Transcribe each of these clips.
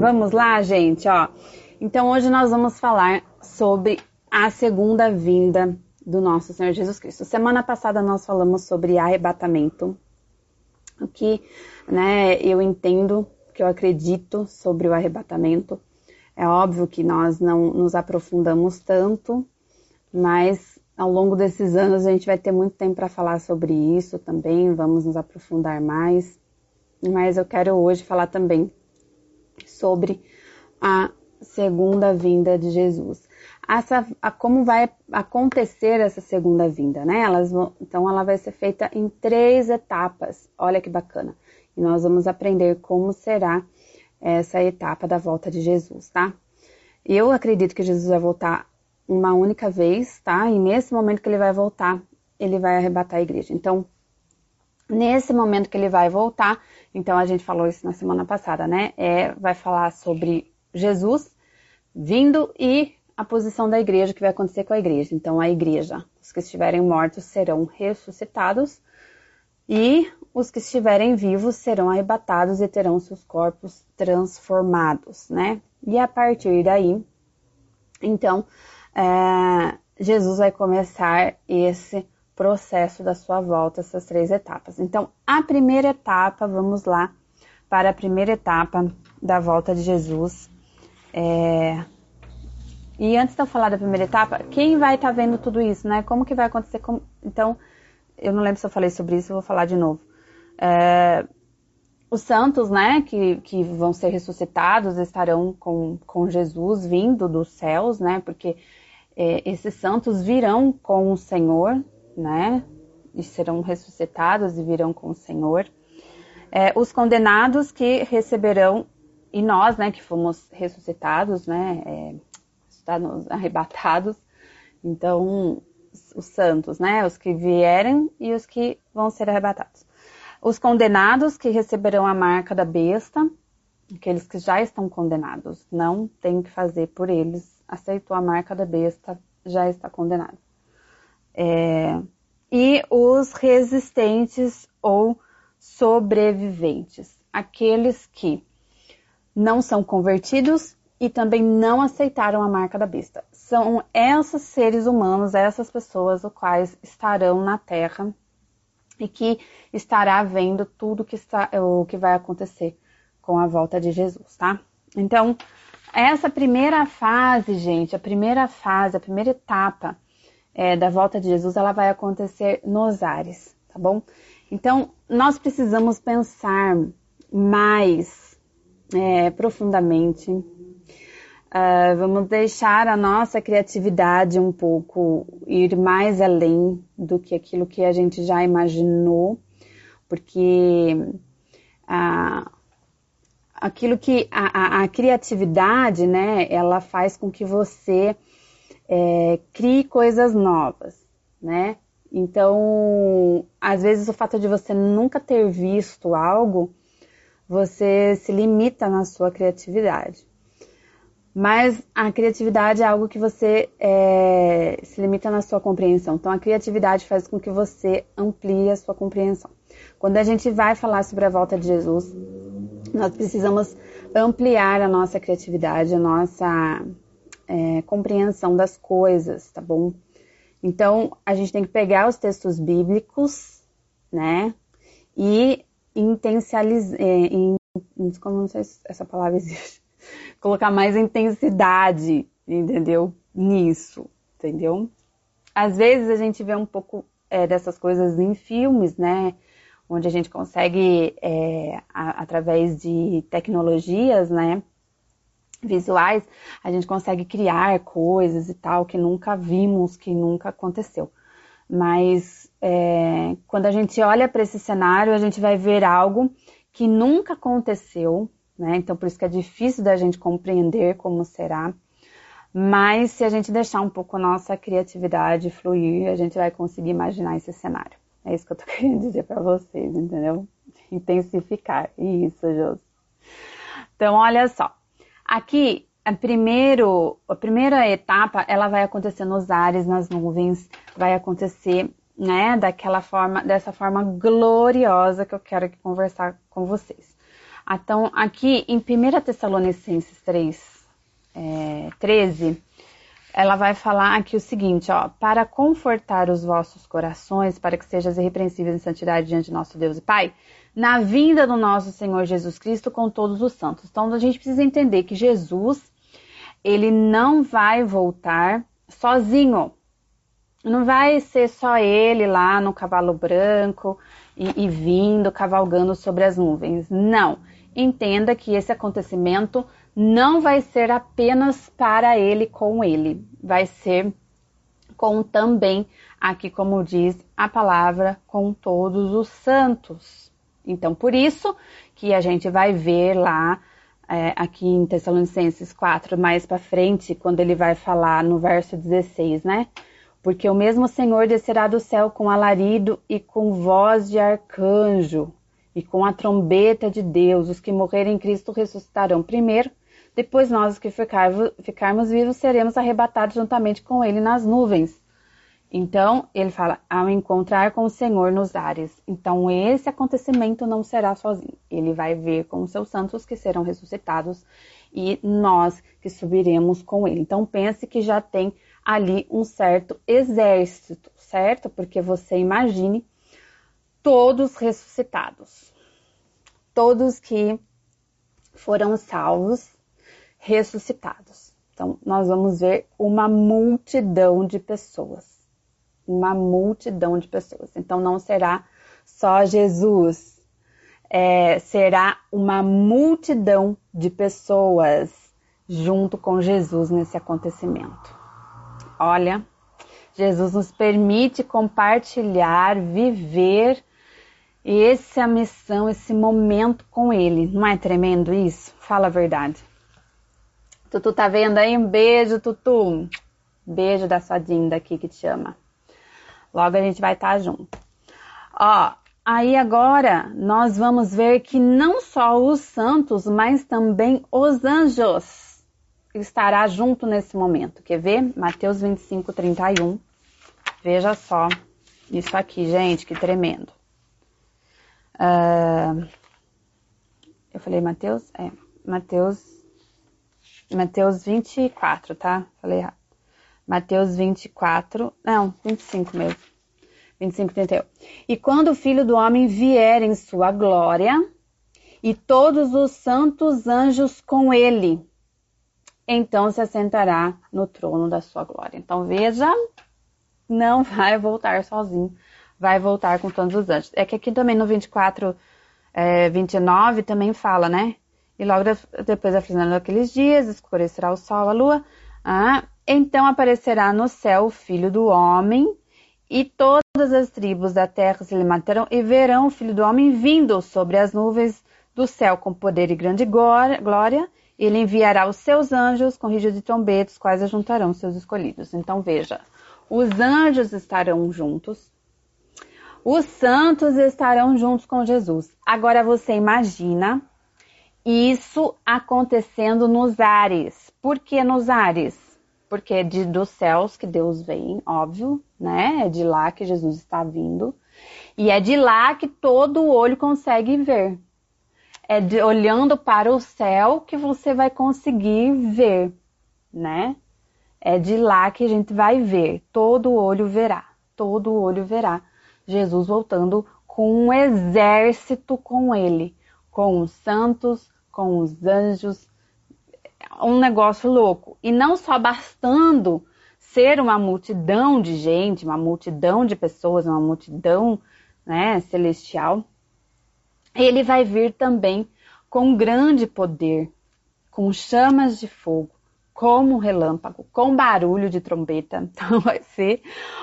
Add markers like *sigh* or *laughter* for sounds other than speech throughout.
Vamos lá, gente, ó. Então hoje nós vamos falar sobre a segunda vinda do nosso Senhor Jesus Cristo. Semana passada nós falamos sobre arrebatamento, o que, né, eu entendo, que eu acredito sobre o arrebatamento. É óbvio que nós não nos aprofundamos tanto, mas ao longo desses anos a gente vai ter muito tempo para falar sobre isso também, vamos nos aprofundar mais. Mas eu quero hoje falar também sobre a segunda vinda de Jesus. Essa, a, como vai acontecer essa segunda vinda, né? Elas vão, então ela vai ser feita em três etapas. Olha que bacana. E nós vamos aprender como será essa etapa da volta de Jesus, tá? Eu acredito que Jesus vai voltar uma única vez, tá? E nesse momento que ele vai voltar, ele vai arrebatar a igreja. Então, nesse momento que ele vai voltar, então a gente falou isso na semana passada, né? É, vai falar sobre Jesus vindo e a posição da igreja, o que vai acontecer com a igreja. Então, a igreja, os que estiverem mortos serão ressuscitados e os que estiverem vivos serão arrebatados e terão seus corpos transformados, né? E a partir daí, então, é, Jesus vai começar esse processo da sua volta, essas três etapas. Então, a primeira etapa, vamos lá para a primeira etapa da volta de Jesus. É... E antes de eu falar da primeira etapa, quem vai estar tá vendo tudo isso, né? Como que vai acontecer? Então, eu não lembro se eu falei sobre isso, vou falar de novo. É... Os santos, né, que, que vão ser ressuscitados, estarão com, com Jesus vindo dos céus, né? Porque é, esses santos virão com o Senhor, né? E serão ressuscitados e virão com o Senhor. É, os condenados que receberão, e nós, né, que fomos ressuscitados, né, é, *laughs* arrebatados, então, os santos, né, os que vierem e os que vão ser arrebatados. Os condenados que receberão a marca da besta, aqueles que já estão condenados, não tem que fazer por eles, aceitou a marca da besta, já está condenado. É, e os resistentes ou sobreviventes, aqueles que não são convertidos e também não aceitaram a marca da besta. São esses seres humanos, essas pessoas, os quais estarão na Terra e que estará vendo tudo que está, o que vai acontecer com a volta de Jesus, tá? Então, essa primeira fase, gente, a primeira fase, a primeira etapa é, da volta de Jesus, ela vai acontecer nos ares, tá bom? Então, nós precisamos pensar mais é, profundamente. Uh, vamos deixar a nossa criatividade um pouco ir mais além do que aquilo que a gente já imaginou, porque uh, aquilo que a, a, a, criatividade, né, ela faz com que você é, crie coisas novas, né? Então, às vezes o fato de você nunca ter visto algo, você se limita na sua criatividade. Mas a criatividade é algo que você é, se limita na sua compreensão. Então, a criatividade faz com que você amplie a sua compreensão. Quando a gente vai falar sobre a volta de Jesus, nós precisamos ampliar a nossa criatividade, a nossa é, compreensão das coisas, tá bom? Então, a gente tem que pegar os textos bíblicos, né? E intensializar, é, como não sei se essa palavra existe, *laughs* colocar mais intensidade, entendeu? Nisso, entendeu? Às vezes a gente vê um pouco é, dessas coisas em filmes, né? Onde a gente consegue, é, a, através de tecnologias, né? Visuais, a gente consegue criar coisas e tal que nunca vimos, que nunca aconteceu. Mas é, quando a gente olha para esse cenário, a gente vai ver algo que nunca aconteceu, né? Então por isso que é difícil da gente compreender como será. Mas se a gente deixar um pouco a nossa criatividade fluir, a gente vai conseguir imaginar esse cenário. É isso que eu tô *laughs* querendo dizer para vocês, entendeu? Intensificar. Isso, Jô. Então, olha só. Aqui, a, primeiro, a primeira etapa, ela vai acontecer nos ares, nas nuvens, vai acontecer, né, daquela forma, dessa forma gloriosa que eu quero aqui conversar com vocês. Então, aqui em 1 Tessalonicenses 3, é, 13, ela vai falar aqui o seguinte, ó, para confortar os vossos corações, para que sejam irrepreensíveis em santidade diante de nosso Deus e Pai, na vinda do nosso Senhor Jesus Cristo com todos os santos. Então, a gente precisa entender que Jesus, ele não vai voltar sozinho. Não vai ser só ele lá no cavalo branco e, e vindo, cavalgando sobre as nuvens. Não. Entenda que esse acontecimento não vai ser apenas para ele com ele, vai ser com também, aqui como diz a palavra, com todos os santos. Então, por isso que a gente vai ver lá, é, aqui em Tessalonicenses 4, mais para frente, quando ele vai falar no verso 16, né? Porque o mesmo Senhor descerá do céu com alarido e com voz de arcanjo e com a trombeta de Deus. Os que morrerem em Cristo ressuscitarão primeiro. Depois nós que ficarmos vivos seremos arrebatados juntamente com ele nas nuvens. Então, ele fala, ao encontrar com o Senhor nos ares. Então, esse acontecimento não será sozinho. Ele vai ver com os seus santos que serão ressuscitados e nós que subiremos com ele. Então, pense que já tem ali um certo exército, certo? Porque você imagine todos ressuscitados. Todos que foram salvos ressuscitados. Então, nós vamos ver uma multidão de pessoas. Uma multidão de pessoas. Então, não será só Jesus, é, será uma multidão de pessoas junto com Jesus nesse acontecimento. Olha, Jesus nos permite compartilhar, viver essa missão, esse momento com Ele. Não é tremendo isso? Fala a verdade. Tutu tá vendo aí? Um beijo, Tutu. Beijo da sua Dinda aqui que te chama. Logo a gente vai estar tá junto. Ó, aí agora nós vamos ver que não só os santos, mas também os anjos estará junto nesse momento. Quer ver? Mateus 25, 31. Veja só isso aqui, gente, que tremendo. Uh, eu falei Mateus? É, Mateus Mateus 24, tá? Falei errado. Mateus 24, não, 25 mesmo. 25, 31. E quando o Filho do Homem vier em sua glória, e todos os santos anjos com ele, então se assentará no trono da sua glória. Então veja, não *laughs* vai voltar sozinho, vai voltar com todos os anjos. É que aqui também no 24, é, 29 também fala, né? E logo depois da frisando daqueles dias, escurecerá o sol, a lua. Ah, então aparecerá no céu o filho do homem, e todas as tribos da terra se levantarão e verão o filho do homem vindo sobre as nuvens do céu com poder e grande glória. Ele enviará os seus anjos com rígidos de trombetas, quais ajuntarão seus escolhidos. Então veja, os anjos estarão juntos, os santos estarão juntos com Jesus. Agora você imagina isso acontecendo nos ares. Por que nos ares? Porque é de, dos céus que Deus vem, óbvio, né? É de lá que Jesus está vindo. E é de lá que todo olho consegue ver. É de, olhando para o céu que você vai conseguir ver, né? É de lá que a gente vai ver. Todo olho verá. Todo olho verá Jesus voltando com um exército com ele com os santos, com os anjos, um negócio louco. E não só bastando ser uma multidão de gente, uma multidão de pessoas, uma multidão né, celestial, ele vai vir também com grande poder, com chamas de fogo, como relâmpago, com barulho de trombeta. *laughs* Então vai ser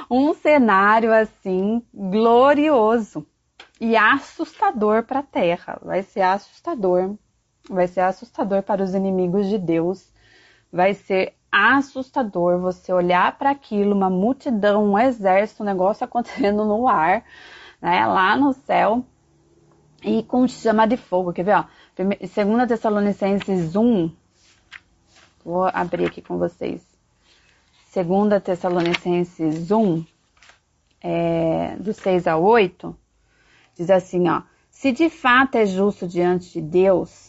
um cenário assim glorioso e assustador para a terra. Vai ser assustador. Vai ser assustador para os inimigos de Deus. Vai ser assustador você olhar para aquilo, uma multidão, um exército, um negócio *laughs* acontecendo no ar, né, lá no céu, e com chama de fogo. Quer ver? Ó? 2 Tessalonicenses 1, vou abrir aqui com vocês. 2 Tessalonicenses 1, é, do 6 ao 8, Diz assim, ó. Se de fato é justo diante de Deus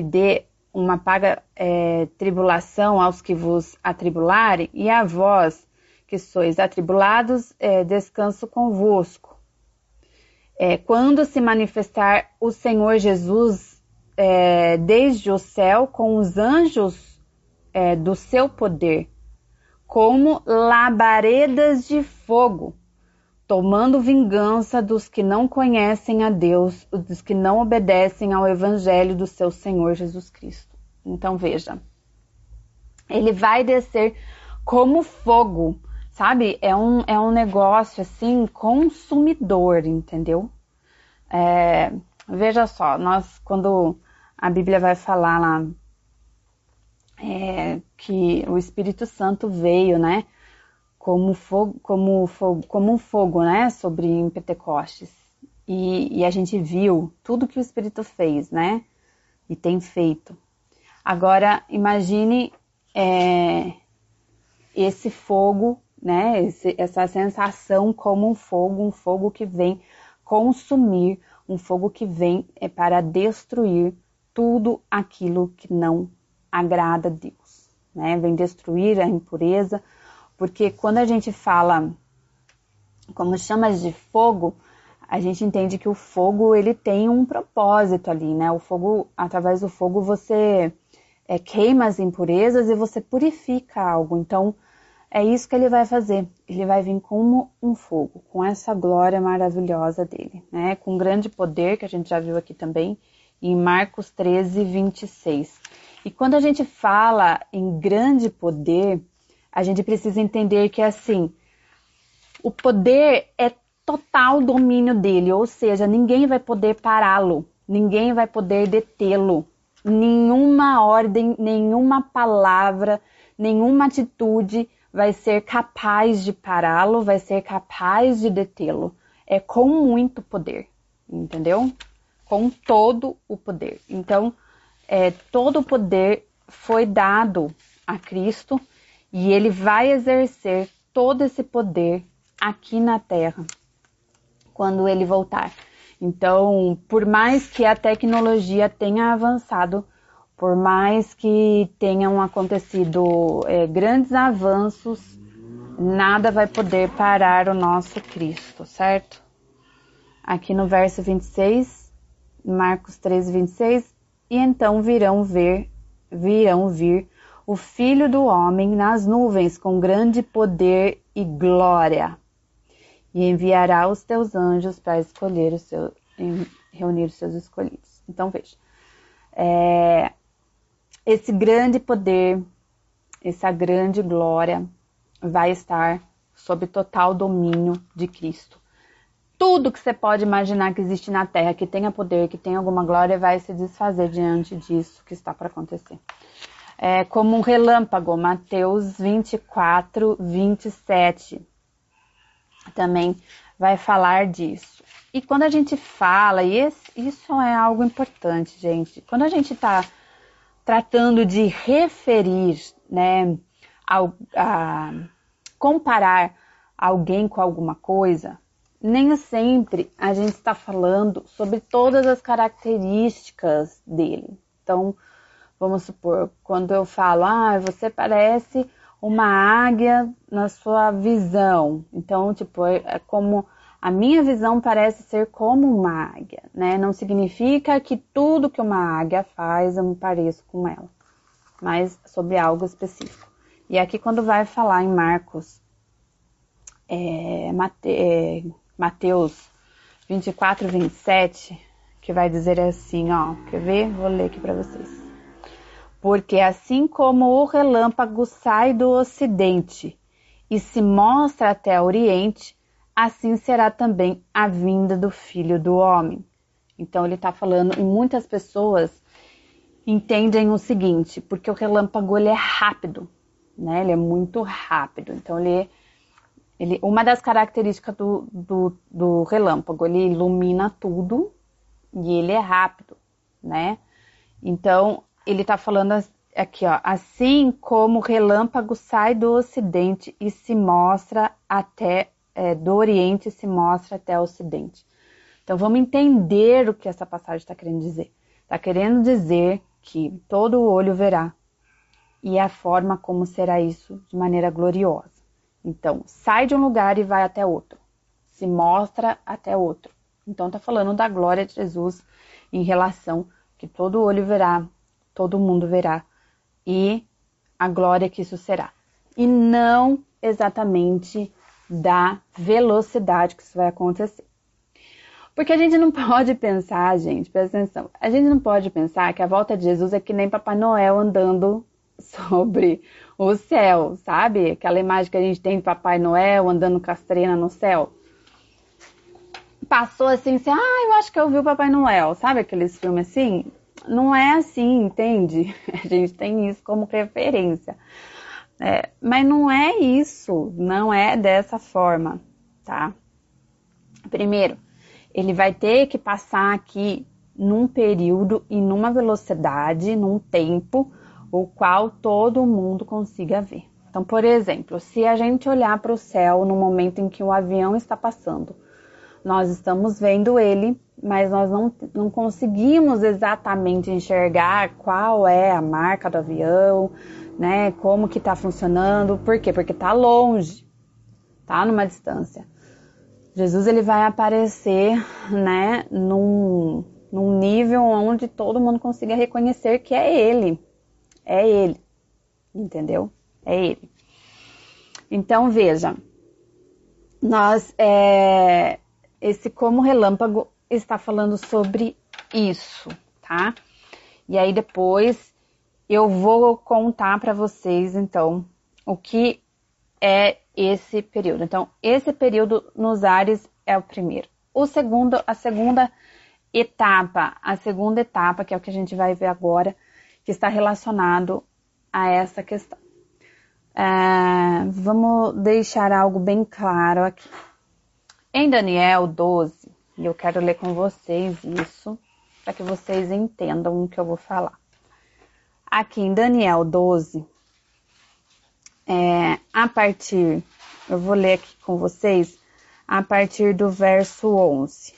que dê uma paga é, tribulação aos que vos atribularem, e a vós que sois atribulados, é, descanso convosco. É, quando se manifestar o Senhor Jesus é, desde o céu com os anjos é, do seu poder, como labaredas de fogo, tomando vingança dos que não conhecem a Deus, dos que não obedecem ao Evangelho do seu Senhor Jesus Cristo. Então veja, ele vai descer como fogo, sabe? É um, é um negócio assim consumidor, entendeu? É, veja só, nós quando a Bíblia vai falar lá é, que o Espírito Santo veio, né? Como fogo, como fogo, como um fogo, né, sobre Pentecostes. E, e, a gente viu tudo que o Espírito fez, né, e tem feito. Agora imagine é, esse fogo, né, esse, essa sensação como um fogo, um fogo que vem consumir, um fogo que vem é para destruir tudo aquilo que não agrada a Deus, né, vem destruir a impureza porque quando a gente fala como chamas de fogo, a gente entende que o fogo ele tem um propósito ali, né? O fogo, através do fogo você é, queima as impurezas e você purifica algo. Então é isso que ele vai fazer. Ele vai vir como um fogo, com essa glória maravilhosa dele, né? Com grande poder que a gente já viu aqui também em Marcos 13, 26. E quando a gente fala em grande poder, a gente precisa entender que assim, o poder é total domínio dele, ou seja, ninguém vai poder pará-lo, ninguém vai poder detê-lo. Nenhuma ordem, nenhuma palavra, nenhuma atitude vai ser capaz de pará-lo, vai ser capaz de detê-lo. É com muito poder, entendeu? Com todo o poder. Então, é, todo o poder foi dado a Cristo e ele vai exercer todo esse poder aqui na Terra quando ele voltar. Então, por mais que a tecnologia tenha avançado, por mais que tenham acontecido é, grandes avanços, nada vai poder parar o nosso Cristo, certo? Aqui no verso 26, Marcos 13, 26, e então virão ver, virão vir o Filho do Homem nas nuvens com grande poder e glória. E enviará os teus anjos para escolher os seus, reunir os seus escolhidos. Então veja, é, esse grande poder, essa grande glória vai estar sob total domínio de Cristo. Tudo que você pode imaginar que existe na Terra, que tenha poder, que tenha alguma glória, vai se desfazer diante disso que está para acontecer é, como um relâmpago, Mateus 24, 27 também vai falar disso. E quando a gente fala, e esse, isso é algo importante, gente, quando a gente está tratando de referir, né, ao, a, comparar alguém com alguma coisa, nem sempre a gente está falando sobre todas as características dele. Então, Vamos supor, quando eu falo, ah, você parece uma águia na sua visão. Então, tipo, é, é como a minha visão parece ser como uma águia, né? Não significa que tudo que uma águia faz eu me pareço com ela, mas sobre algo específico. E aqui, quando vai falar em Marcos, é, Mate, é, Mateus 24, 27, que vai dizer assim, ó, quer ver? Vou ler aqui para vocês porque assim como o relâmpago sai do ocidente e se mostra até o oriente, assim será também a vinda do Filho do Homem. Então ele está falando, e muitas pessoas entendem o seguinte, porque o relâmpago ele é rápido, né? Ele é muito rápido. Então ele, ele uma das características do, do, do relâmpago, ele ilumina tudo e ele é rápido, né? Então ele está falando aqui, ó, assim como o relâmpago sai do ocidente e se mostra até, é, do oriente se mostra até o ocidente. Então vamos entender o que essa passagem está querendo dizer. Está querendo dizer que todo olho verá e a forma como será isso de maneira gloriosa. Então, sai de um lugar e vai até outro. Se mostra até outro. Então, está falando da glória de Jesus em relação que todo olho verá, todo mundo verá e a glória que isso será. E não exatamente da velocidade que isso vai acontecer. Porque a gente não *laughs* pode pensar, gente, presta atenção, a gente não pode pensar que a volta de Jesus é que nem Papai Noel andando *laughs* sobre o céu, sabe? Aquela imagem que a gente tem de Papai Noel andando com as trenas no céu. Passou assim, assim, ah, eu acho que eu vi o Papai Noel, sabe aqueles filmes assim? Não é assim, entende? *laughs* A gente tem isso como referência. É, mas não é isso, não é dessa forma, tá? Primeiro, ele vai ter que passar aqui num período e numa velocidade, num tempo, o qual todo mundo consiga ver. Então, por exemplo, se a gente olhar para o céu no momento em que o avião está passando, nós estamos vendo ele, mas nós não, não conseguimos exatamente enxergar qual é a marca do avião, né? Como que está funcionando. Por quê? Porque está longe, tá numa distância. Jesus ele vai aparecer, né, num, num nível onde todo mundo consiga reconhecer que é ele. É ele. Entendeu? É ele. Então veja, nós é, esse como relâmpago está falando sobre isso, tá? E aí depois eu vou contar para vocês, então, o que é esse período. Então, esse período nos ares é o primeiro. O segundo, a segunda etapa, a segunda etapa, que é o que a gente vai ver agora, que está relacionado a essa questão. É, vamos deixar algo bem claro aqui. Em Daniel 12, e eu quero ler com vocês isso, para que vocês entendam o que eu vou falar aqui em Daniel 12, é, a partir, eu vou ler aqui com vocês, a partir do verso 11.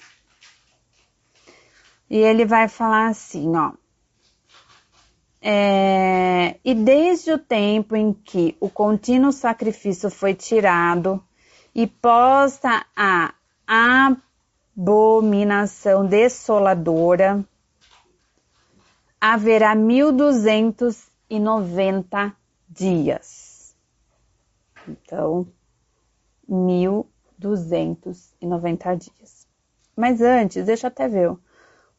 E ele vai falar assim, ó. É, e desde o tempo em que o contínuo sacrifício foi tirado e posta a abominação desoladora, haverá 1290 dias. Então, 1290 dias. Mas antes, deixa eu até ver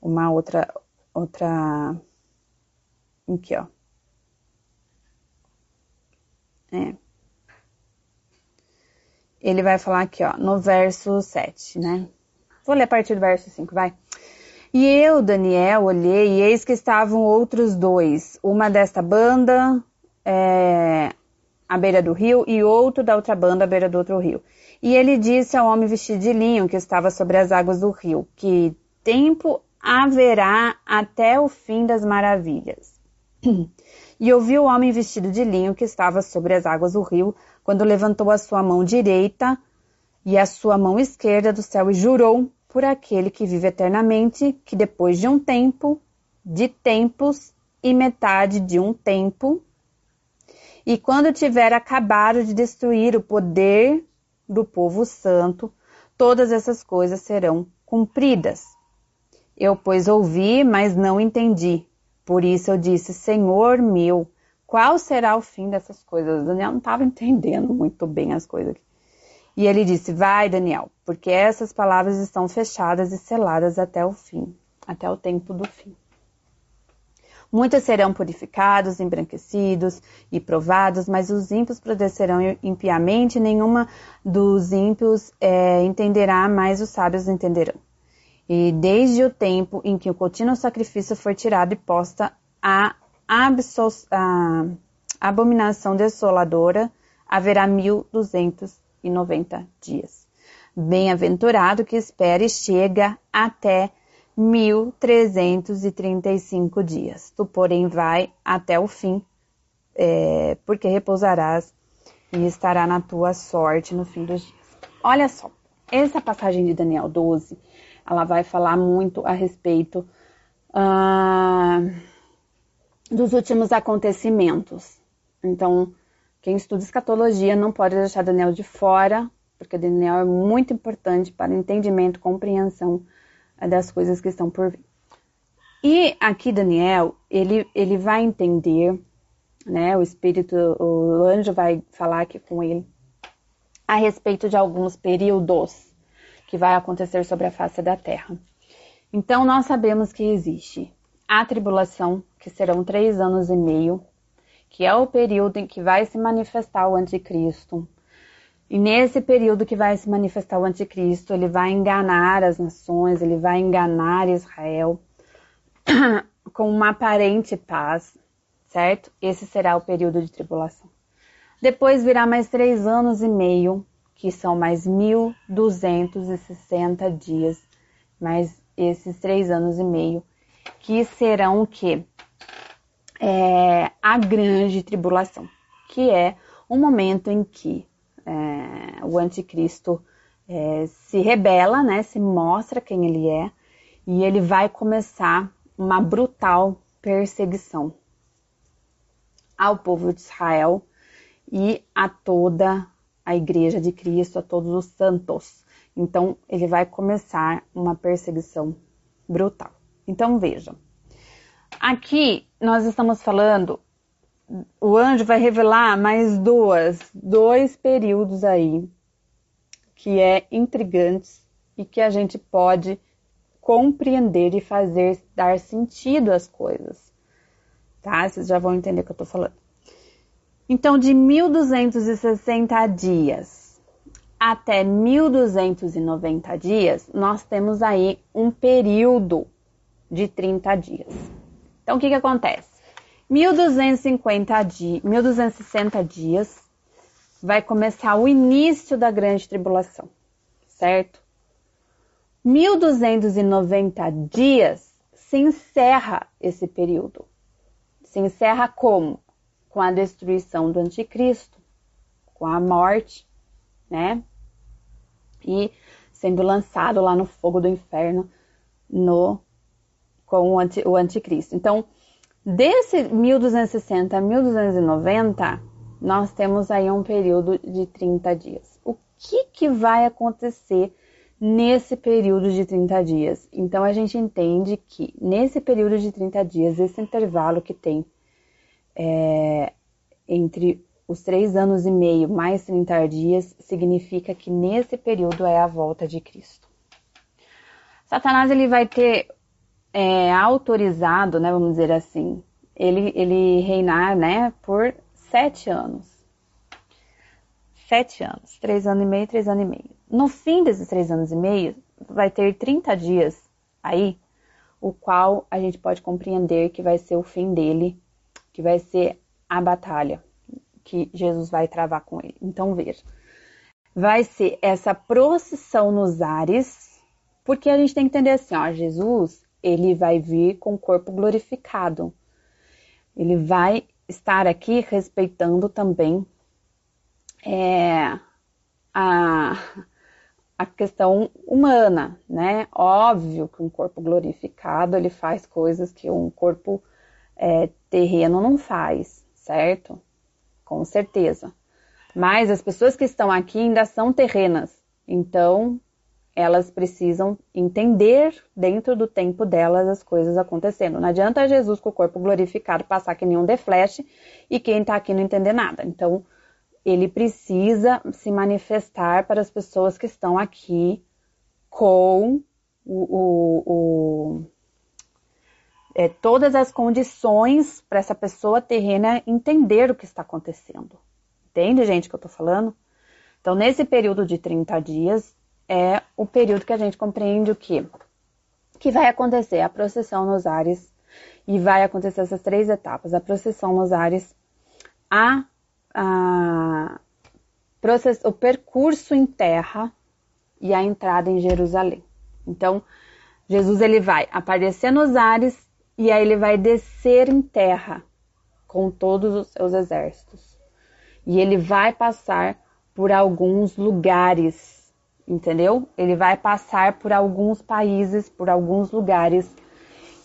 uma outra outra aqui, ó. É. Ele vai falar aqui, ó, no verso 7, né? Vou ler a partir do verso 5, vai. E eu, Daniel, olhei e eis que estavam outros dois, uma desta banda é, à beira do rio e outro da outra banda à beira do outro rio. E ele disse ao homem vestido de linho que estava sobre as águas do rio, que tempo haverá até o fim das maravilhas. *clears throat* E ouvi o homem vestido de linho que estava sobre as águas do rio, quando levantou a sua mão direita e a sua mão esquerda do céu e jurou por aquele que vive eternamente, que depois de um tempo, de tempos e metade de um tempo, e quando tiver acabado de destruir o poder do povo santo, todas essas coisas serão cumpridas. Eu, pois, ouvi, mas não entendi. Por isso eu disse, Senhor meu, qual será o fim dessas coisas? Daniel não estava entendendo muito bem as coisas. E ele disse: Vai, Daniel, porque essas palavras estão fechadas e seladas até o fim, até o tempo do fim. Muitos serão purificados, embranquecidos e provados, mas os ímpios prodecerão impiamente, nenhuma dos ímpios é, entenderá, mas os sábios entenderão. E desde o tempo em que o contínuo sacrifício foi tirado e posta a, abominação desoladora, haverá mil duzentos e noventa dias. Bem-aventurado que espere chega até mil trezentos e trinta e cinco dias. Tu, porém, vai até o fim, é, porque repousarás e estará na tua sorte no fim dos dias. Olha só, essa passagem de Daniel 12 ela vai falar muito a respeito uh, dos últimos acontecimentos. Então, quem estuda escatologia não pode deixar Daniel de fora, porque Daniel é muito importante para entendimento, compreensão eh, das coisas que estão por vir. E aqui Daniel, ele, ele vai entender, né, o espírito, o anjo vai falar aqui com ele a respeito de alguns períodos que vai acontecer sobre a face da terra. Então, nós sabemos que existe a tribulação, que serão três anos e meio, que é o período em que vai se manifestar o anticristo. E nesse período que vai se manifestar o anticristo, ele vai enganar as nações, ele vai enganar Israel *clears throat* com uma aparente paz, certo? Esse será o período de tribulação. Depois virá mais três anos e meio, que são mais 1.260 dias, mais esses três anos e meio, que serão o quê? É, a grande tribulação, que é o momento em que é, o anticristo é, se rebela, né, se mostra quem ele é, e ele vai começar uma brutal perseguição ao povo de Israel e a toda a igreja de Cristo, a todos os santos. Então, ele vai começar uma perseguição brutal. Então, vejam. Aqui nós estamos falando, o anjo vai revelar mais duas, dois períodos aí que é intrigantes e que a gente pode compreender e fazer dar sentido às coisas. Tá? Vocês já vão entender o que eu tô falando. Então, de 1260 dias até 1290 dias, nós temos aí um período de 30 dias. Então, o que, que acontece? 1250 di 1260 dias vai começar o início da grande tribulação, certo? 1290 dias se encerra esse período. Se encerra como? com a destruição do anticristo, com a morte, né? E sendo lançado lá no fogo do inferno no com o, anti, o anticristo. Então, desse 1260 a 1290, nós temos aí um período de 30 dias. O que, que vai acontecer nesse período de 30 dias? Então, a gente entende que nesse período de 30 dias, esse intervalo que tem é, entre os três anos e meio mais 30 dias, significa que nesse período é a volta de Cristo. Satanás ele vai ter é, autorizado, né, vamos dizer assim, ele, ele reinar, né, por sete anos. Sete anos, três anos e meio, três anos e meio. No fim desses três anos e meio, vai ter 30 dias aí, o qual a gente pode compreender que vai ser o fim dele que vai ser a batalha que Jesus vai travar com ele. Então veja, vai ser essa procissão nos ares, porque a gente tem que entender assim, ó, Jesus, ele vai vir com o corpo glorificado. Ele vai estar aqui respeitando também é, a, a questão humana, né? Óbvio que um corpo glorificado ele faz coisas que um corpo é, terreno não faz, certo? Com certeza. Mas as pessoas que estão aqui ainda são terrenas, então elas precisam entender dentro do tempo delas as coisas acontecendo. Não adianta Jesus com o corpo glorificado passar que nenhum de e quem está aqui não entender nada. Então, ele precisa se manifestar para as pessoas que estão aqui com o, o, o é, todas as condições para essa pessoa terrena entender o que está acontecendo. Entende, gente, que eu estou falando? Então, nesse período de 30 dias, é o período que a gente compreende o que? Que vai acontecer a procissão nos ares, e vai acontecer essas três etapas: a procissão nos ares, a, a process, o percurso em terra e a entrada em Jerusalém. Então, Jesus ele vai aparecer nos ares e aí ele vai descer em terra com todos os seus exércitos. E ele vai passar por alguns lugares entendeu? Ele vai passar por alguns países, por alguns lugares,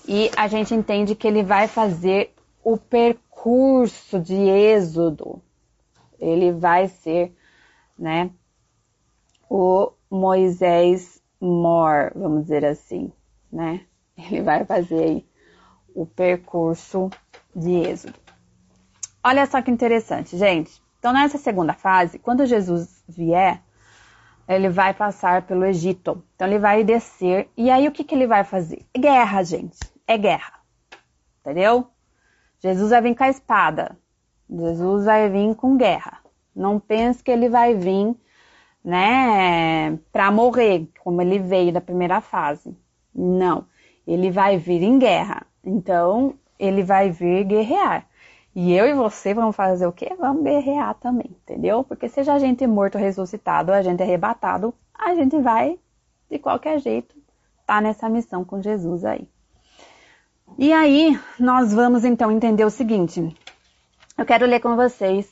e a gente entende que ele vai fazer o percurso de êxodo. Ele vai ser, né, o Moisés Mor, vamos dizer assim, né? Ele vai fazer o percurso de êxodo. Olha só que interessante, gente. Então, nessa segunda fase, quando Jesus vier, ele vai passar pelo Egito. Então, ele vai descer. E aí, o que, que ele vai fazer? Guerra, gente. É guerra. Entendeu? Jesus vai vir com a espada. Jesus vai vir com guerra. Não pense que ele vai vir, né, para morrer, como ele veio da primeira fase. Não. Ele vai vir em guerra. Então, ele vai vir guerrear. E eu e você vamos fazer o quê? Vamos guerrear também, entendeu? Porque seja a gente morto, ressuscitado, a gente arrebatado, a gente vai, de qualquer jeito, tá nessa missão com Jesus aí. E aí, nós vamos então entender o seguinte. Eu quero ler com vocês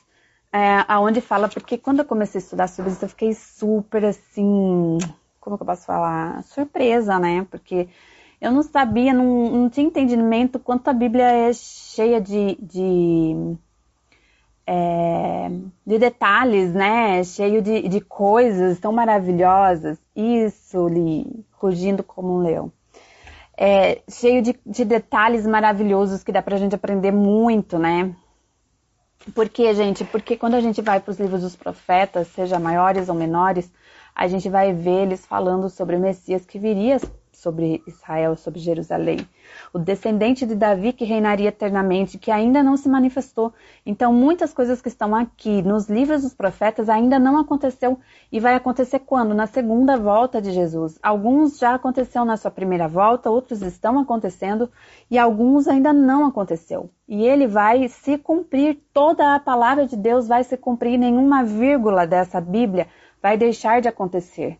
é, aonde fala, porque quando eu comecei a estudar sobre isso, eu fiquei super assim, como que eu posso falar? Surpresa, né? Porque eu não sabia, não, não tinha entendimento quanto a Bíblia é cheia de, de, é, de detalhes, né? Cheio de, de coisas tão maravilhosas. Isso, Li, rugindo como um leão. É, cheio de, de detalhes maravilhosos que dá pra gente aprender muito, né? Por quê, gente? Porque quando a gente vai para os livros dos profetas, seja maiores ou menores, a gente vai ver eles falando sobre o Messias que viria sobre Israel, sobre Jerusalém. O descendente de Davi que reinaria eternamente, que ainda não se manifestou. Então, muitas coisas que estão aqui nos livros dos profetas ainda não aconteceu e vai acontecer quando? Na segunda volta de Jesus. Alguns já aconteceu na sua primeira volta, outros estão acontecendo e alguns ainda não aconteceu. E ele vai se cumprir, toda a palavra de Deus vai se cumprir, nenhuma vírgula dessa Bíblia vai deixar de acontecer.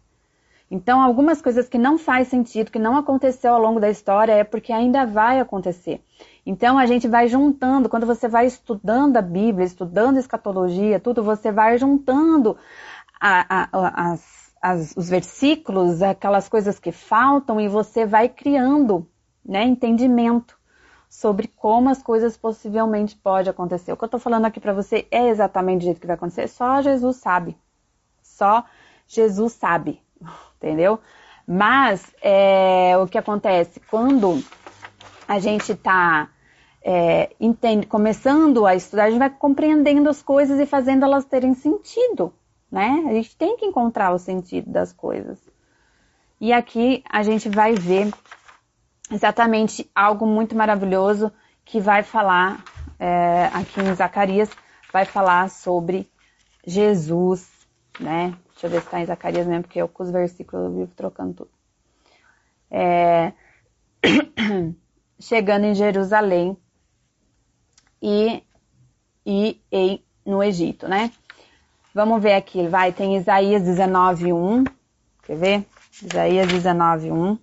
Então, algumas coisas que não faz sentido, que não aconteceu ao longo da história, é porque ainda vai acontecer. Então, a gente vai juntando, quando você vai estudando a Bíblia, estudando escatologia, tudo, você vai juntando a, a, as, as, os versículos, aquelas coisas que faltam, e você vai criando né, entendimento sobre como as coisas possivelmente podem acontecer. O que eu estou falando aqui para você é exatamente do jeito que vai acontecer, só Jesus sabe. Só Jesus sabe entendeu? Mas é, o que acontece quando a gente está é, começando a estudar, a gente vai compreendendo as coisas e fazendo elas terem sentido, né? A gente tem que encontrar o sentido das coisas. E aqui a gente vai ver exatamente algo muito maravilhoso que vai falar é, aqui em Zacarias, vai falar sobre Jesus, né? Deixa eu ver se está em Zacarias mesmo, porque eu com os versículos eu vivo trocando tudo. É... *clears throat* Chegando em Jerusalém e, e em, no Egito, né? Vamos ver aqui, vai, tem Isaías 19, 1. Quer ver? Isaías 19, 1.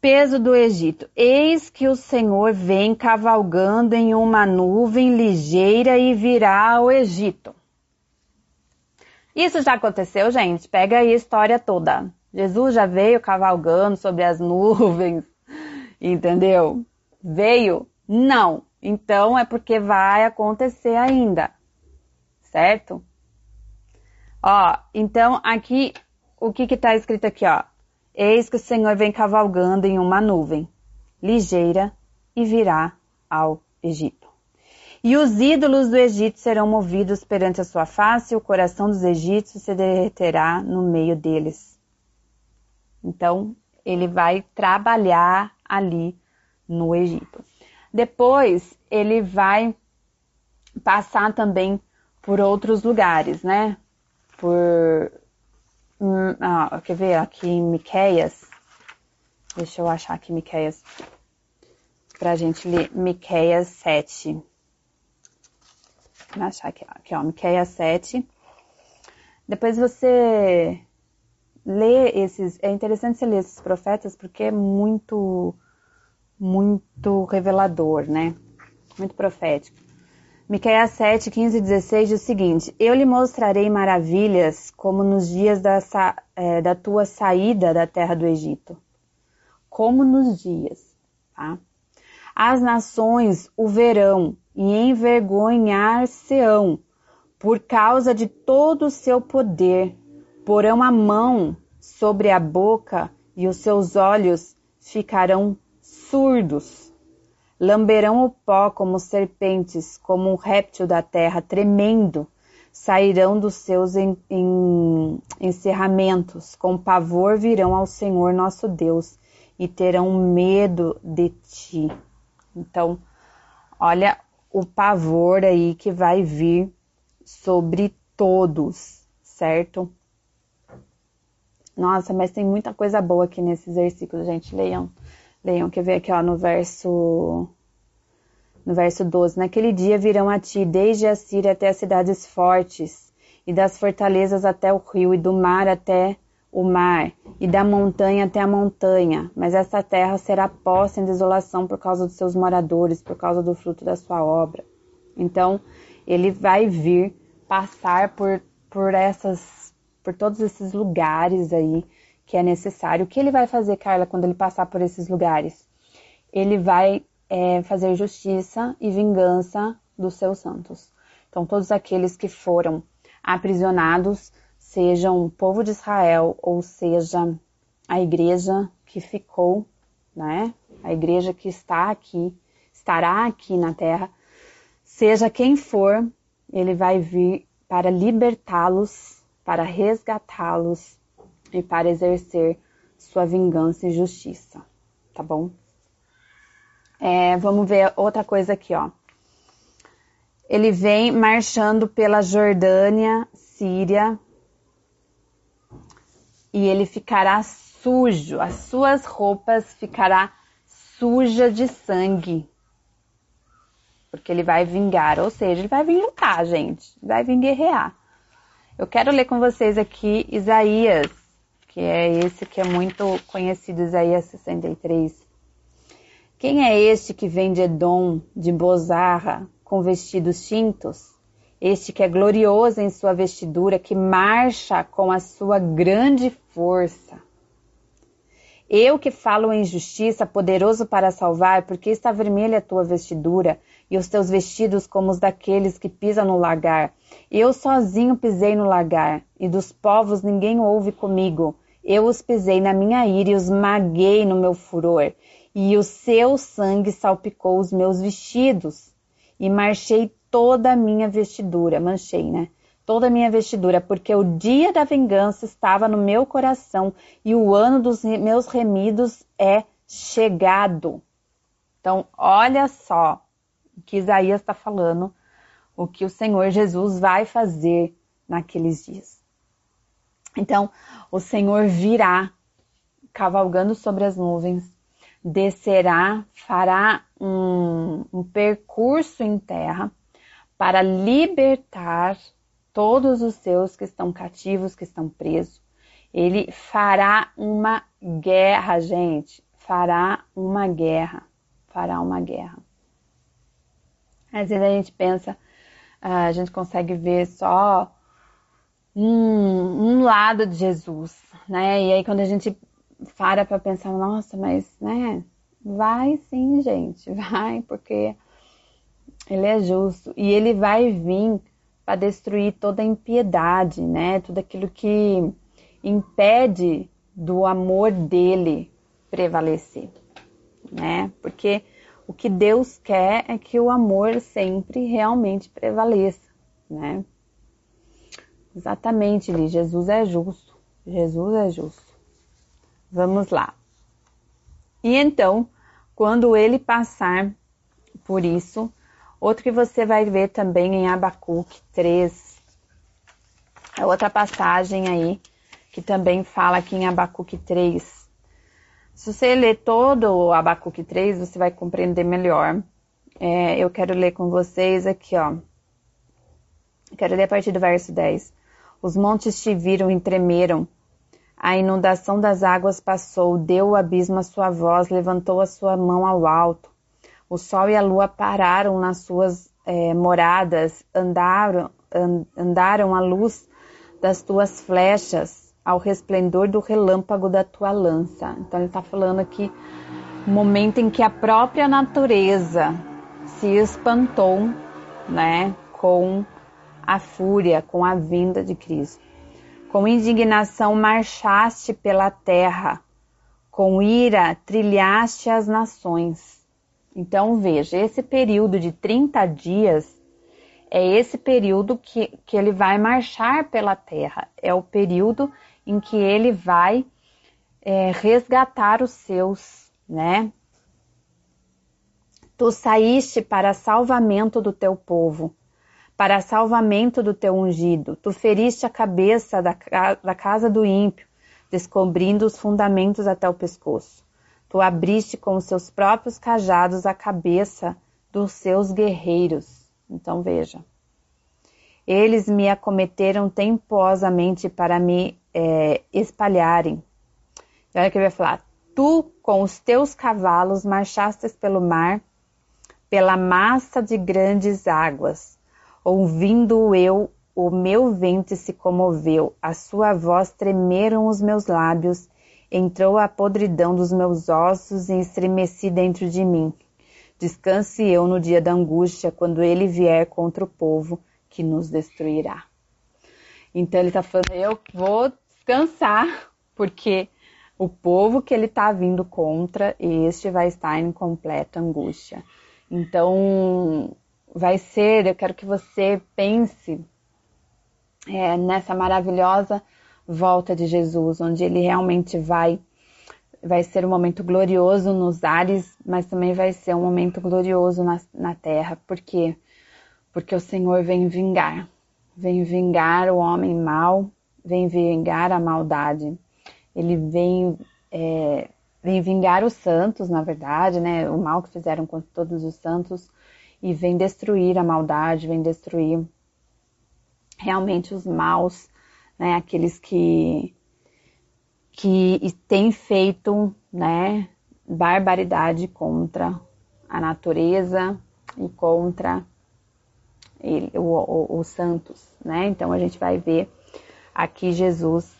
Peso do Egito. Eis que o Senhor vem cavalgando em uma nuvem ligeira e virá ao Egito. Isso já aconteceu, gente? Pega aí a história toda. Jesus já veio cavalgando sobre as *laughs* nuvens, entendeu? Veio? Não. Então é porque vai acontecer ainda, certo? Ó, então aqui, o que que tá escrito aqui, ó? Eis que o Senhor vem cavalgando em uma nuvem, ligeira, e virá ao Egito. E os ídolos do Egito serão movidos perante a sua face, e o coração dos egípcios se derreterá no meio deles. Então, ele vai trabalhar ali no Egito. Depois, ele vai passar também por outros lugares, né? Por. Hum, ah, quer ver aqui em Miqueias? Deixa eu achar aqui Miqueias. Pra gente ler Miqueias 7. Achar aqui, aqui, ó, Miqueias 7. Depois você lê esses, é interessante você ler esses profetas porque é muito, muito revelador, né? Muito profético. Miqueias 7, 15 e 16 diz o seguinte: Eu lhe mostrarei maravilhas como nos dias da, é, da tua saída da terra do Egito. Como nos dias, tá? As nações o verão e envergonhar-se-ão por causa de todo o seu poder. Porão a mão sobre a boca e os seus olhos ficarão surdos. Lamberão o pó como serpentes, como um réptil da terra tremendo. Sairão dos seus en, en, encerramentos, com pavor virão ao Senhor nosso Deus e terão medo de ti. Então, olha o pavor aí que vai vir sobre todos, certo? Nossa, mas tem muita coisa boa aqui nesses versículos, gente. Leiam, leiam, que ver aqui, ó, no verso no verso 12. Naquele dia virão a ti, desde a Síria até as cidades fortes, e das fortalezas até o rio, e do mar até o mar, e da montanha até a montanha. Mas essa terra será posta em desolação por causa dos seus moradores, por causa do fruto da sua obra. Então, ele vai vir passar por, por essas, por todos esses lugares aí que é necessário. O que ele vai fazer, Carla, quando ele passar por esses lugares? Ele vai é, fazer justiça e vingança dos seus santos. Então, todos aqueles que foram aprisionados, sejam o povo de Israel, ou seja, a igreja que ficou, né? A igreja que está aqui, estará aqui na terra, seja quem for, ele vai vir para libertá-los, para resgatá-los e para exercer sua vingança e justiça, tá bom? É, vamos ver outra coisa aqui, ó. Ele vem marchando pela Jordânia, Síria, e ele ficará sujo, as suas roupas ficará suja de sangue. Porque ele vai vingar, ou seja, ele vai vir lutar, gente, vai vir guerrear. Eu quero ler com vocês aqui Isaías, que é esse que é muito conhecido, Isaías 63. Quem é este que vem de Edom, de Bozarra, com vestidos tintos? Este que é glorioso em sua vestidura, que marcha com a sua grande força. Eu que falo em justiça, poderoso para salvar, porque está vermelha a tua vestidura e os teus vestidos como os daqueles que pisam no lagar. Eu sozinho pisei no lagar, e dos povos ninguém ouve comigo. Eu os pisei na minha ira e os maguei no meu furor, e o seu sangue salpicou os meus vestidos, e marchei toda a minha vestidura, manchei, né? Toda a minha vestidura, porque o dia da vingança estava no meu coração e o ano dos meus remidos é chegado. Então, olha só o que Isaías está falando, o que o Senhor Jesus vai fazer naqueles dias. Então, o Senhor virá cavalgando sobre as nuvens, descerá, fará um, um percurso em terra para libertar todos os seus que estão cativos, que estão presos. Ele fará uma guerra, gente. Fará uma guerra. Fará uma guerra. Às vezes a gente pensa, a gente consegue ver só um, um lado de Jesus, né? E aí quando a gente para para pensar, nossa, mas, né? Vai sim, gente, *laughs* vai, porque ele é justo e ele vai vir para destruir toda a impiedade, né? Tudo aquilo que impede do amor dele prevalecer, né? Porque o que Deus quer é que o amor sempre realmente prevaleça, né? Exatamente, Li. Jesus é justo. Jesus é justo. Vamos lá. E então, quando ele passar por isso, Outro que você vai ver também em Abacuque 3, é outra passagem aí que também fala aqui em Abacuque 3. Se você ler todo o Abacuque 3, você vai compreender melhor. É, eu quero ler com vocês aqui, ó. quero ler a partir do verso 10. Os montes te viram e tremeram. A inundação das águas passou, deu o abismo a sua voz, levantou a sua mão ao alto. O sol e a lua pararam nas suas é, moradas andaram, andaram à luz das tuas flechas, ao resplendor do relâmpago da tua lança. Então ele está falando aqui momento em que a própria natureza se espantou, né, com a fúria, com a vinda de Cristo. Com indignação marchaste pela terra, com ira trilhaste as nações. Então veja, esse período de 30 dias é esse período que, que ele vai marchar pela terra, é o período em que ele vai é, resgatar os seus, né? Tu saíste para salvamento do teu povo, para salvamento do teu ungido. Tu feriste a cabeça da, da casa do ímpio, descobrindo os fundamentos até o pescoço. Tu abriste com os seus próprios cajados a cabeça dos seus guerreiros. Então veja. Eles me acometeram temposamente para me é, espalharem. E olha que ele vai falar: Tu, com os teus cavalos, marchastes pelo mar, pela massa de grandes águas. Ouvindo eu, o meu ventre se comoveu, a sua voz tremeram os meus lábios, entrou a podridão dos meus ossos e estremeci dentro de mim. Descanse eu no dia da angústia, quando ele vier contra o povo que nos destruirá. Então ele está falando, eu vou descansar, porque o povo que ele está vindo contra, este vai estar em completa angústia. Então, vai ser, eu quero que você pense é, nessa maravilhosa volta de Jesus, onde ele realmente vai vai ser um momento glorioso nos ares, mas também vai ser um momento glorioso na, na terra. Por quê? Porque o Senhor vem vingar. Vem vingar o homem mau, vem vingar a maldade. Ele vem, é, vem vingar os santos, na verdade, né? O mal que fizeram com todos os santos. E vem destruir a maldade, vem destruir realmente os maus, né? Aqueles que que tem feito, né, barbaridade contra a natureza e contra ele, os santos, né? Então a gente vai ver aqui Jesus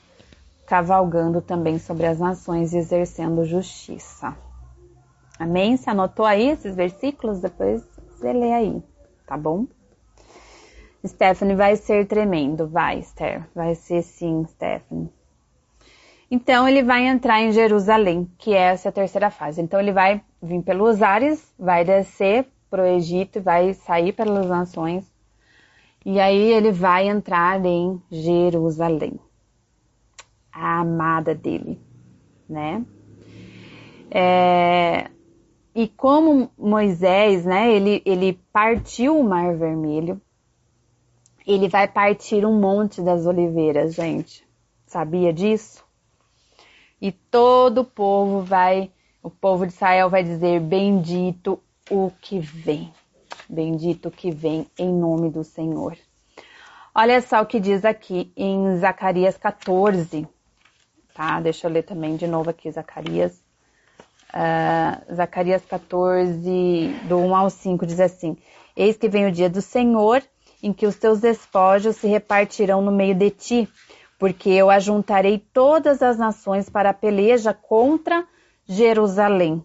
cavalgando também sobre as nações e exercendo justiça. Amém? Você anotou aí esses versículos? Depois você lê aí, tá bom? Stephanie vai ser tremendo, vai, Esther. Vai ser sim, Stephanie. Então ele vai entrar em Jerusalém, que é essa terceira fase. Então ele vai vir pelos ares, vai descer para o Egito, vai sair pelas nações, e aí ele vai entrar em Jerusalém, a amada dele, né? É, e como Moisés, né, ele, ele partiu o Mar Vermelho, ele vai partir um monte das oliveiras, gente. Sabia disso? e todo o povo vai, o povo de Israel vai dizer: Bendito o que vem, bendito o que vem em nome do Senhor. Olha só o que diz aqui em Zacarias 14, tá? Deixa eu ler também de novo aqui Zacarias. Uh, Zacarias 14, do 1 ao 5, diz assim: Eis que vem o dia do Senhor, em que os teus despojos se repartirão no meio de ti, porque eu ajuntarei todas as nações para a peleja contra Jerusalém.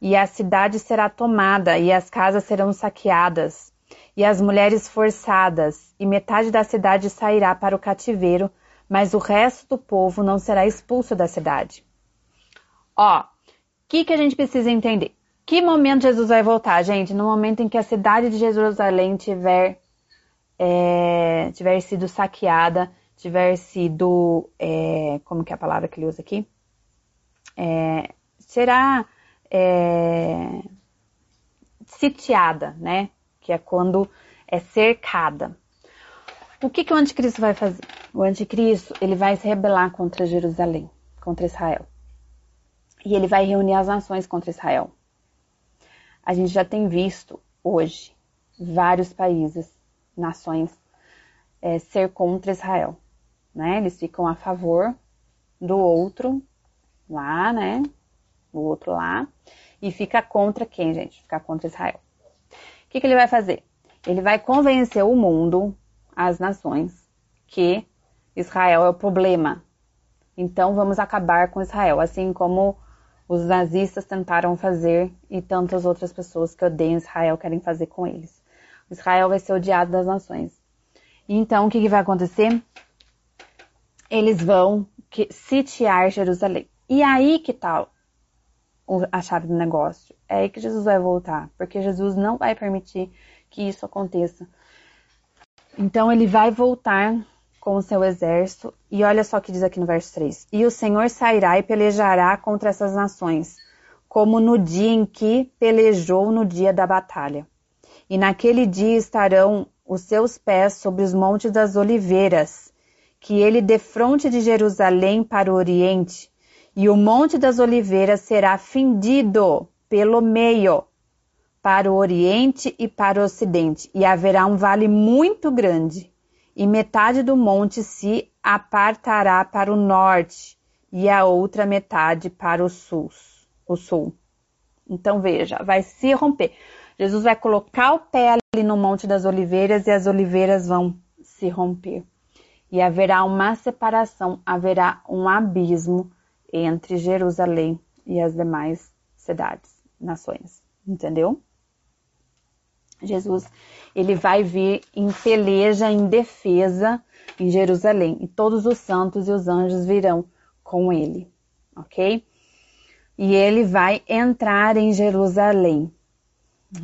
E a cidade será tomada, e as casas serão saqueadas, e as mulheres forçadas, e metade da cidade sairá para o cativeiro, mas o resto do povo não será expulso da cidade. Ó, o que, que a gente precisa entender? Que momento Jesus vai voltar, gente? No momento em que a cidade de Jerusalém tiver, é, tiver sido saqueada tiver sido, é, como que é a palavra que ele usa aqui? É, será é, sitiada, né? Que é quando é cercada. O que, que o anticristo vai fazer? O anticristo, ele vai se rebelar contra Jerusalém, contra Israel. E ele vai reunir as nações contra Israel. A gente já tem visto hoje vários países, nações, é, ser contra Israel né? Eles ficam a favor do outro lá, né? O outro lá. E fica contra quem, gente? Fica contra Israel. O que, que ele vai fazer? ele vai convencer o mundo, as nações, que Israel é o problema. Então vamos acabar com Israel, assim como os nazistas tentaram fazer e tantas outras pessoas que odeiam Israel querem fazer com eles. Israel vai ser odiado das nações. Então o que, que vai acontecer? Eles vão sitiar Jerusalém. E aí que tal a chave do negócio? É aí que Jesus vai voltar, porque Jesus não vai permitir que isso aconteça. Então ele vai voltar com o seu exército, e olha só o que diz aqui no verso 3: E o Senhor sairá e pelejará contra essas nações, como no dia em que pelejou no dia da batalha. E naquele dia estarão os seus pés sobre os montes das oliveiras, que ele defronte de Jerusalém para o oriente, e o monte das oliveiras será fendido pelo meio, para o oriente e para o ocidente, e haverá um vale muito grande, e metade do monte se apartará para o norte, e a outra metade para o sul. O sul. Então veja, vai se romper. Jesus vai colocar o pé ali no Monte das Oliveiras e as oliveiras vão se romper. E haverá uma separação, haverá um abismo entre Jerusalém e as demais cidades, nações. Entendeu? Jesus, ele vai vir em peleja, em defesa em Jerusalém, e todos os santos e os anjos virão com ele, ok? E ele vai entrar em Jerusalém.